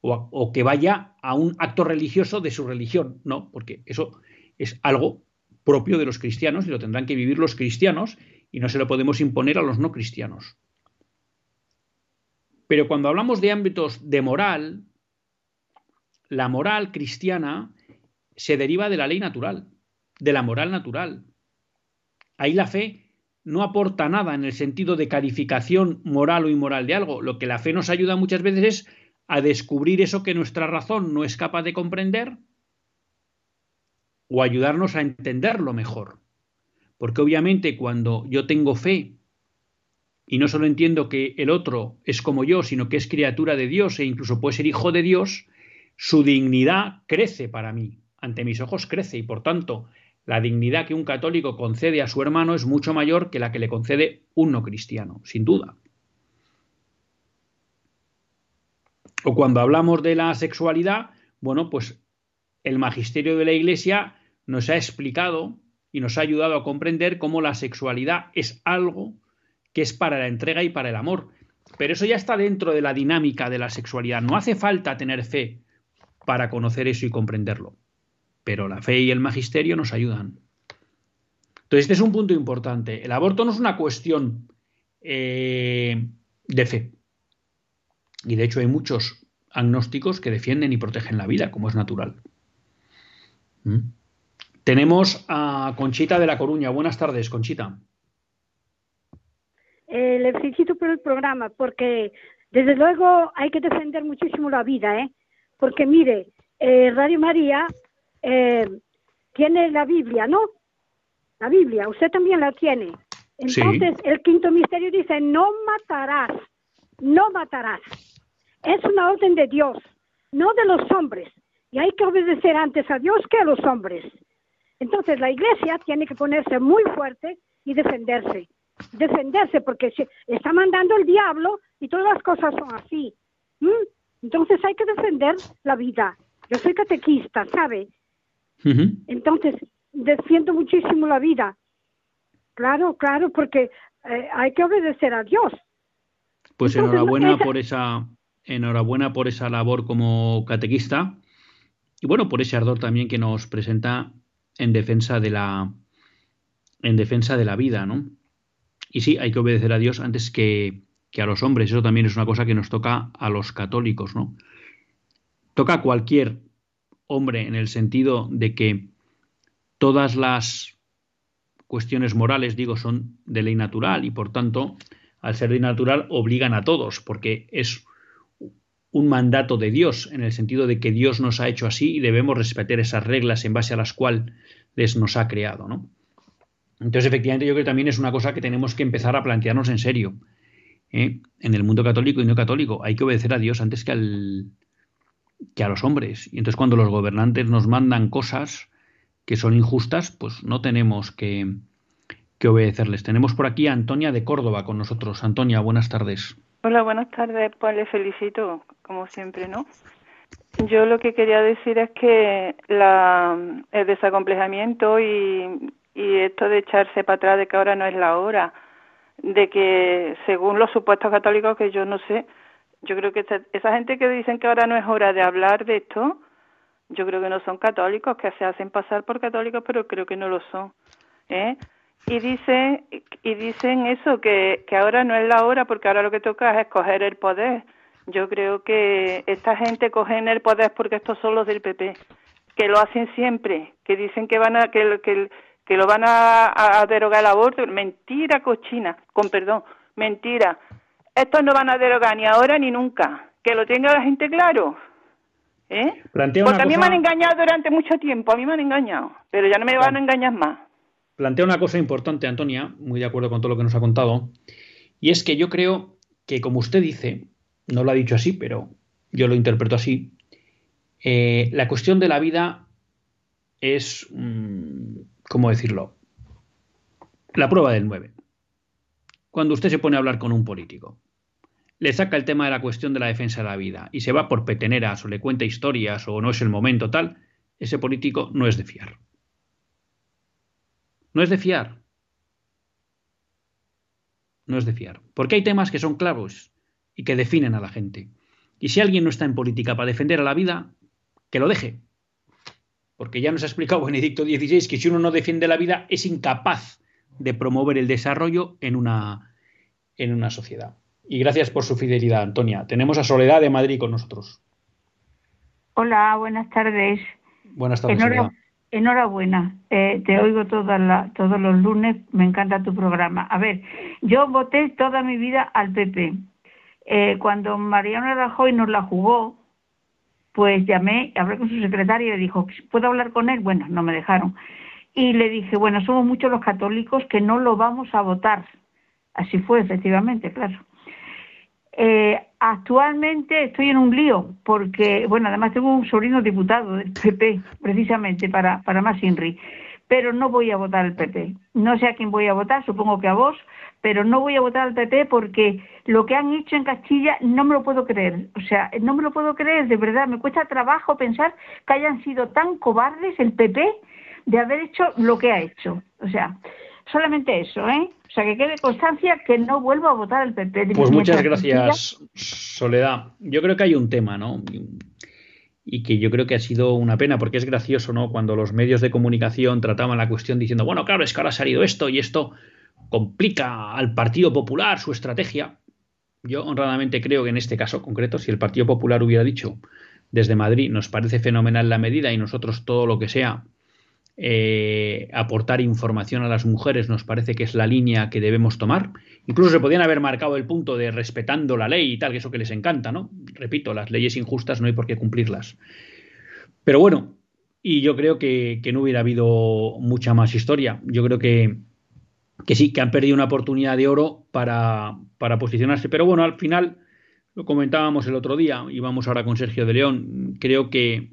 [SPEAKER 1] O, o, que vaya a un acto religioso de su religión. No, porque eso es algo propio de los cristianos y lo tendrán que vivir los cristianos y no se lo podemos imponer a los no cristianos. Pero cuando hablamos de ámbitos de moral, la moral cristiana se deriva de la ley natural, de la moral natural. Ahí la fe no aporta nada en el sentido de calificación moral o inmoral de algo. Lo que la fe nos ayuda muchas veces es a descubrir eso que nuestra razón no es capaz de comprender o ayudarnos a entenderlo mejor. Porque obviamente cuando yo tengo fe y no solo entiendo que el otro es como yo, sino que es criatura de Dios e incluso puede ser hijo de Dios, su dignidad crece para mí, ante mis ojos crece y por tanto la dignidad que un católico concede a su hermano es mucho mayor que la que le concede un no cristiano, sin duda. O cuando hablamos de la sexualidad, bueno, pues el magisterio de la Iglesia nos ha explicado y nos ha ayudado a comprender cómo la sexualidad es algo que es para la entrega y para el amor. Pero eso ya está dentro de la dinámica de la sexualidad. No hace falta tener fe para conocer eso y comprenderlo pero la fe y el magisterio nos ayudan. Entonces, este es un punto importante. El aborto no es una cuestión eh, de fe. Y de hecho hay muchos agnósticos que defienden y protegen la vida, como es natural. ¿Mm? Tenemos a Conchita de La Coruña. Buenas tardes, Conchita.
[SPEAKER 2] Le felicito por el programa, porque desde luego hay que defender muchísimo la vida, ¿eh? Porque mire, eh, Radio María eh, tiene la Biblia, ¿no? La Biblia, usted también la tiene. Entonces, el quinto misterio dice, no matarás, no matarás. Es una orden de Dios, no de los hombres. Y hay que obedecer antes a Dios que a los hombres. Entonces, la iglesia tiene que ponerse muy fuerte y defenderse. Defenderse, porque se está mandando el diablo y todas las cosas son así. Entonces, hay que defender la vida. Yo soy catequista, ¿sabe? Entonces, defiendo muchísimo la vida. Claro, claro, porque eh, hay que obedecer a Dios.
[SPEAKER 1] Pues enhorabuena por esa enhorabuena por esa labor como catequista y bueno, por ese ardor también que nos presenta en defensa de la en defensa de la vida, ¿no? Y sí, hay que obedecer a Dios antes que, que a los hombres. Eso también es una cosa que nos toca a los católicos, ¿no? Toca a cualquier hombre en el sentido de que todas las cuestiones morales, digo, son de ley natural y por tanto, al ser ley natural, obligan a todos, porque es un mandato de Dios, en el sentido de que Dios nos ha hecho así y debemos respetar esas reglas en base a las cuales nos ha creado, ¿no? Entonces, efectivamente, yo creo que también es una cosa que tenemos que empezar a plantearnos en serio. ¿eh? En el mundo católico y no católico, hay que obedecer a Dios antes que al, que a los hombres. Y entonces cuando los gobernantes nos mandan cosas que son injustas, pues no tenemos que, obedecerles. Tenemos por aquí a Antonia de Córdoba con nosotros. Antonia, buenas tardes.
[SPEAKER 3] Hola, buenas tardes. Pues le felicito, como siempre, ¿no? Yo lo que quería decir es que la, el desacomplejamiento y, y esto de echarse para atrás de que ahora no es la hora, de que según los supuestos católicos que yo no sé, yo creo que esa, gente que dicen que ahora no es hora de hablar de esto, yo creo que no son católicos, que se hacen pasar por católicos, pero creo que no lo son. ¿eh? Y dicen, y dicen eso, que, que ahora no es la hora, porque ahora lo que toca es escoger el poder. Yo creo que esta gente coge el poder porque estos son los del PP, que lo hacen siempre, que dicen que van a que, que, que lo van a, derogar el aborto. Mentira cochina, con perdón, mentira. Estos no van a derogar ni ahora ni nunca. Que lo tenga la gente claro. ¿Eh? Porque a mí me han engañado durante mucho tiempo, a mí me han engañado, pero ya no me van a engañar más.
[SPEAKER 1] Plantea una cosa importante, Antonia, muy de acuerdo con todo lo que nos ha contado, y es que yo creo que, como usted dice, no lo ha dicho así, pero yo lo interpreto así, eh, la cuestión de la vida es, mm, ¿cómo decirlo? La prueba del 9. Cuando usted se pone a hablar con un político, le saca el tema de la cuestión de la defensa de la vida y se va por peteneras o le cuenta historias o no es el momento tal, ese político no es de fiar. No es de fiar. No es de fiar. Porque hay temas que son claros y que definen a la gente. Y si alguien no está en política para defender a la vida, que lo deje. Porque ya nos ha explicado Benedicto XVI que si uno no defiende la vida es incapaz de promover el desarrollo en una, en una sociedad. Y gracias por su fidelidad, Antonia. Tenemos a Soledad de Madrid con nosotros.
[SPEAKER 4] Hola, buenas tardes.
[SPEAKER 1] Buenas tardes.
[SPEAKER 4] enhorabuena. Eh, te oigo toda todos los lunes. Me encanta tu programa. A ver, yo voté toda mi vida al PP. Eh, cuando Mariano Rajoy nos la jugó, pues llamé, hablé con su secretario y le dijo, ¿puedo hablar con él? Bueno, no me dejaron. Y le dije, bueno, somos muchos los católicos que no lo vamos a votar. Así fue, efectivamente, claro. Eh, actualmente estoy en un lío porque, bueno, además tengo un sobrino diputado del PP, precisamente para, para más pero no voy a votar al PP. No sé a quién voy a votar, supongo que a vos, pero no voy a votar al PP porque lo que han hecho en Castilla no me lo puedo creer. O sea, no me lo puedo creer, de verdad. Me cuesta trabajo pensar que hayan sido tan cobardes el PP de haber hecho lo que ha hecho. O sea, solamente eso, ¿eh? O sea, que quede constancia que no vuelvo a votar al PP.
[SPEAKER 1] Pues muchas gracias, Soledad. Yo creo que hay un tema, ¿no? Y que yo creo que ha sido una pena, porque es gracioso, ¿no? Cuando los medios de comunicación trataban la cuestión diciendo, bueno, claro, es que ahora ha salido esto y esto complica al Partido Popular su estrategia. Yo honradamente creo que en este caso concreto, si el Partido Popular hubiera dicho desde Madrid, nos parece fenomenal la medida y nosotros todo lo que sea eh, aportar información a las mujeres nos parece que es la línea que debemos tomar. Incluso se podían haber marcado el punto de respetando la ley y tal, que eso que les encanta, ¿no? Repito, las leyes injustas no hay por qué cumplirlas. Pero bueno, y yo creo que, no hubiera habido mucha más historia. Yo creo que, que sí, que han perdido una oportunidad de oro para, para posicionarse. Pero bueno, al final, lo comentábamos el otro día, y vamos ahora con Sergio de León, creo que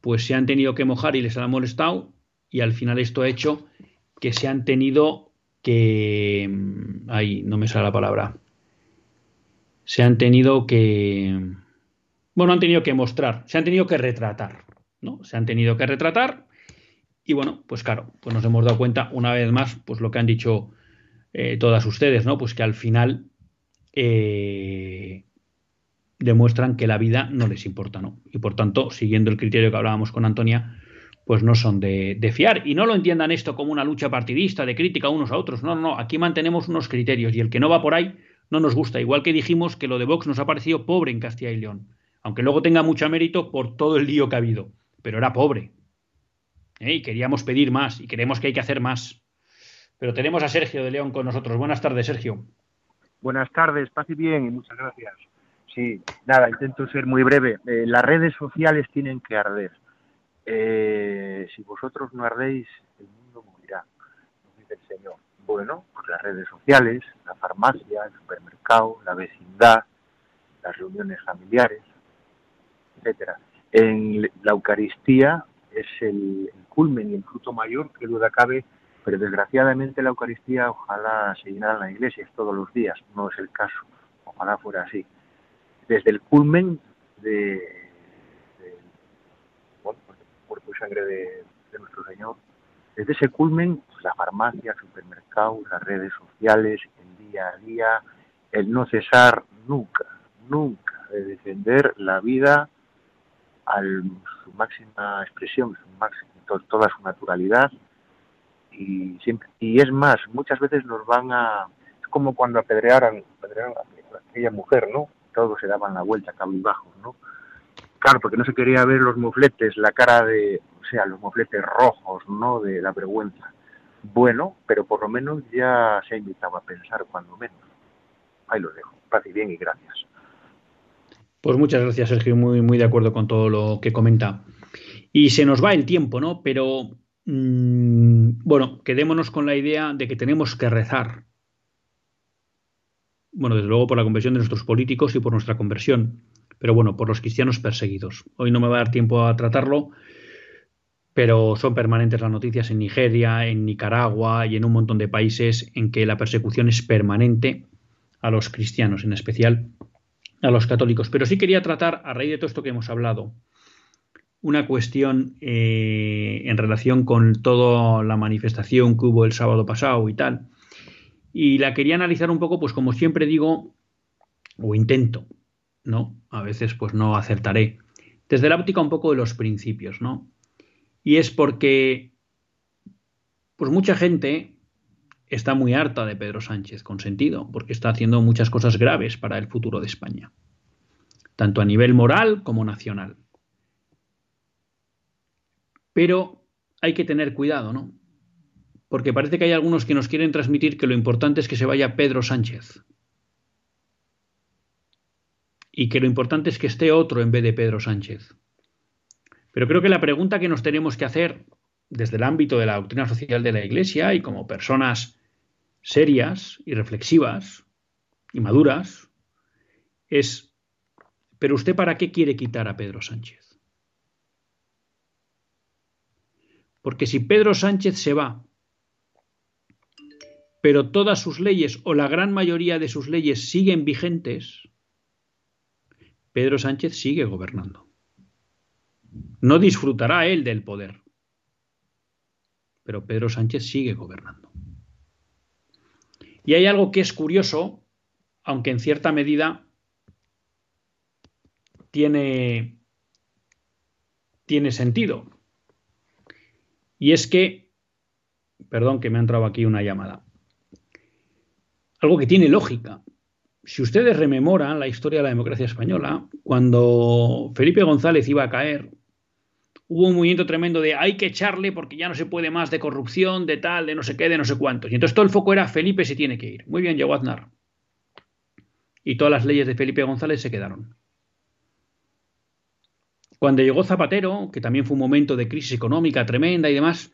[SPEAKER 1] pues se han tenido que mojar y les ha molestado y al final esto ha hecho que se han tenido que... Ahí no me sale la palabra. Se han tenido que... Bueno, han tenido que mostrar, se han tenido que retratar, ¿no? Se han tenido que retratar y bueno, pues claro, pues nos hemos dado cuenta una vez más, pues lo que han dicho eh, todas ustedes, ¿no? Pues que al final eh, demuestran que la vida no les importa, ¿no? Y por tanto, siguiendo el criterio que hablábamos con Antonia, pues no son de, fiar. Y no lo entiendan esto como una lucha partidista, de crítica unos a otros. No, no, no. Aquí mantenemos unos criterios y el que no va por ahí no nos gusta. Igual que dijimos que lo de Vox nos ha parecido pobre en Castilla y León. Aunque luego tenga mucho mérito por todo el lío que ha habido. Pero era pobre. ¿Eh? Y queríamos pedir más y creemos que hay que hacer más. Pero tenemos a Sergio de León con nosotros. Buenas tardes, Sergio.
[SPEAKER 5] Buenas tardes, paz y bien y muchas gracias. Sí, nada, intento ser muy breve. Eh, las redes sociales tienen que arder. Eh, si vosotros no ardéis, el mundo morirá, dice el Señor. Bueno, pues las redes sociales, la farmacia, el supermercado, la vecindad, las reuniones familiares, etcétera. En la Eucaristía es el, culmen y el fruto mayor, que duda cabe, pero desgraciadamente la Eucaristía ojalá se llenara en las iglesias todos los días, no es el caso, ojalá fuera así. Desde el culmen de, pues, cuerpo y sangre de, nuestro Señor, desde ese culmen, pues, la farmacia, el supermercado, las redes sociales, el día a día, el no cesar nunca, nunca de defender la vida a su máxima expresión, su máxima, toda su naturalidad y siempre y es más muchas veces nos van a es como cuando apedrearan, apedrearan aquella mujer, ¿no? Todos se daban la vuelta cabizbajos, ¿no? Claro, porque no se quería ver los mofletes, la cara de, o sea, los mofletes rojos, ¿no? De la vergüenza. Bueno, pero por lo menos ya se ha invitado a pensar, cuando menos. Ahí lo dejo. Paz y bien y gracias.
[SPEAKER 1] Pues muchas gracias, Sergio. Muy, muy de acuerdo con todo lo que comenta. Y se nos va el tiempo, ¿no? Pero mmm, bueno, quedémonos con la idea de que tenemos que rezar. Bueno, desde luego por la conversión de nuestros políticos y por nuestra conversión, pero bueno, por los cristianos perseguidos. Hoy no me va a dar tiempo a tratarlo, pero son permanentes las noticias en Nigeria, en Nicaragua y en un montón de países en que la persecución es permanente a los cristianos, en especial a los católicos. Pero sí quería tratar, a raíz de todo esto que hemos hablado, una cuestión eh, en relación con toda la manifestación que hubo el sábado pasado y tal. Y la quería analizar un poco, pues como siempre digo, o intento, ¿no? A veces pues no acertaré. Desde la óptica un poco de los principios, ¿no? Y es porque, pues mucha gente está muy harta de Pedro Sánchez, con sentido, porque está haciendo muchas cosas graves para el futuro de España, tanto a nivel moral como nacional. Pero hay que tener cuidado, ¿no? Porque parece que hay algunos que nos quieren transmitir que lo importante es que se vaya Pedro Sánchez. Y que lo importante es que esté otro en vez de Pedro Sánchez. Pero creo que la pregunta que nos tenemos que hacer desde el ámbito de la doctrina social de la Iglesia y como personas serias y reflexivas y maduras es, ¿pero usted para qué quiere quitar a Pedro Sánchez? Porque si Pedro Sánchez se va, pero todas sus leyes o la gran mayoría de sus leyes siguen vigentes, Pedro Sánchez sigue gobernando. No disfrutará él del poder, pero Pedro Sánchez sigue gobernando. Y hay algo que es curioso, aunque en cierta medida tiene, tiene sentido. Y es que, perdón que me ha entrado aquí una llamada, algo que tiene lógica. Si ustedes rememoran la historia de la democracia española, cuando Felipe González iba a caer, hubo un movimiento tremendo de hay que echarle porque ya no se puede más de corrupción, de tal, de no sé qué, de no sé cuántos. Y entonces todo el foco era Felipe se tiene que ir. Muy bien, llegó Aznar. Y todas las leyes de Felipe González se quedaron. Cuando llegó Zapatero, que también fue un momento de crisis económica tremenda y demás,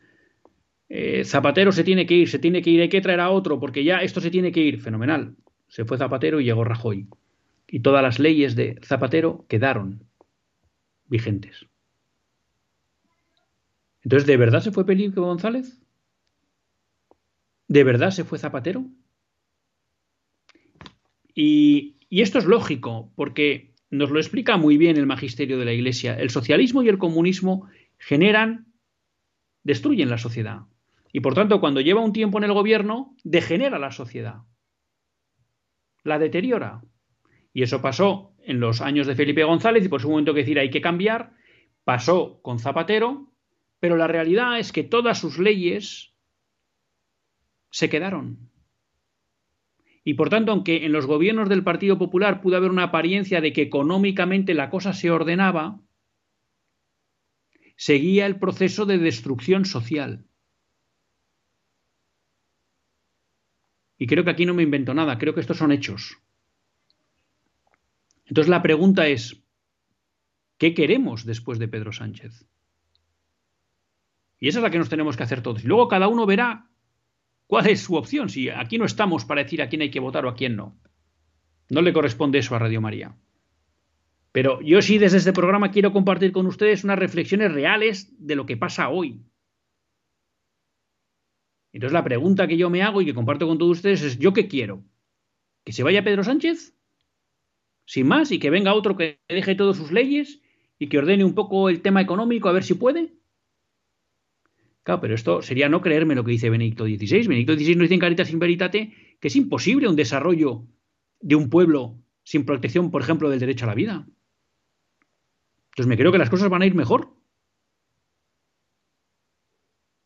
[SPEAKER 1] eh, Zapatero se tiene que ir, se tiene que ir, hay que traer a otro porque ya esto se tiene que ir. Fenomenal. Se fue Zapatero y llegó Rajoy. Y todas las leyes de Zapatero quedaron vigentes. Entonces, ¿de verdad se fue Felipe González? ¿De verdad se fue Zapatero? Y, esto es lógico, porque nos lo explica muy bien el magisterio de la Iglesia. El socialismo y el comunismo generan, destruyen la sociedad. Y por tanto, cuando lleva un tiempo en el gobierno, degenera la sociedad. La deteriora. Y eso pasó en los años de Felipe González, y por su momento que decir hay que cambiar. Pasó con Zapatero, pero la realidad es que todas sus leyes se quedaron. Y por tanto, aunque en los gobiernos del Partido Popular pudo haber una apariencia de que económicamente la cosa se ordenaba, seguía el proceso de destrucción social. Y creo que aquí no me invento nada, creo que estos son hechos. Entonces la pregunta es, ¿qué queremos después de Pedro Sánchez? Y esa es la que nos tenemos que hacer todos. Y luego cada uno verá cuál es su opción. Si aquí no estamos para decir a quién hay que votar o a quién no. No le corresponde eso a Radio María. Pero yo sí desde este programa quiero compartir con ustedes unas reflexiones reales de lo que pasa hoy. Entonces la pregunta que yo me hago y que comparto con todos ustedes es, ¿yo qué quiero? ¿Que se vaya Pedro Sánchez? Sin más, y que venga otro que deje todas sus leyes y que ordene un poco el tema económico a ver si puede. Claro, pero esto sería no creerme lo que dice Benedicto XVI. Benedicto XVI nos dice en Caritas in Veritate que es imposible un desarrollo de un pueblo sin protección, por ejemplo, del derecho a la vida. Entonces me creo que las cosas van a ir mejor.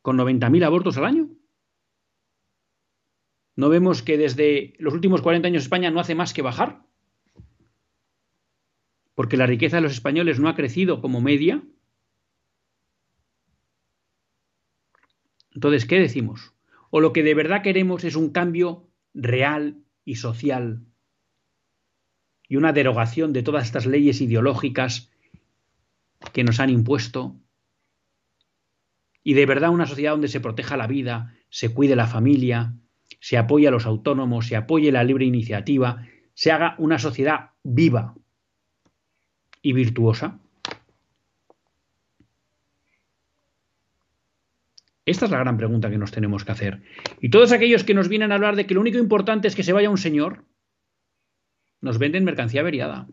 [SPEAKER 1] Con 90.000 abortos al año. ¿No vemos que desde los últimos 40 años España no hace más que bajar porque la riqueza de los españoles no ha crecido como media. Entonces, ¿qué decimos? O lo que de verdad queremos es un cambio real y social y una derogación de todas estas leyes ideológicas que nos han impuesto y de verdad una sociedad donde se proteja la vida, se cuide la familia, se apoye a los autónomos, se apoye la libre iniciativa, se haga una sociedad viva y virtuosa? Esta es la gran pregunta que nos tenemos que hacer. Y todos aquellos que nos vienen a hablar de que lo único importante es que se vaya un señor, nos venden mercancía averiada.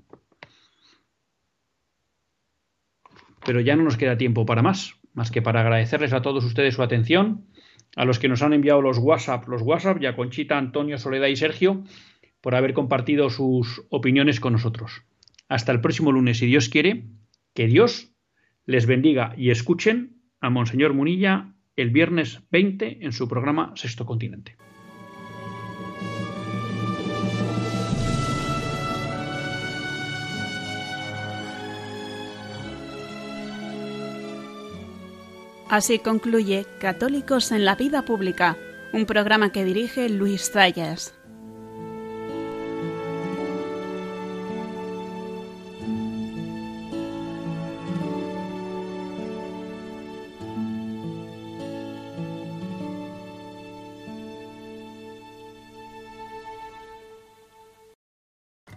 [SPEAKER 1] Pero ya no nos queda tiempo para más, más que para agradecerles a todos ustedes su atención, a los que nos han enviado los WhatsApp, los WhatsApp, ya Conchita, Antonio, Soledad y Sergio, por haber compartido sus opiniones con nosotros. Hasta el próximo lunes, si Dios quiere, que Dios les bendiga y escuchen a Monseñor Munilla el viernes 20 en su programa Sexto Continente.
[SPEAKER 6] Así concluye Católicos en la Vida Pública, un programa que dirige Luis Zayas.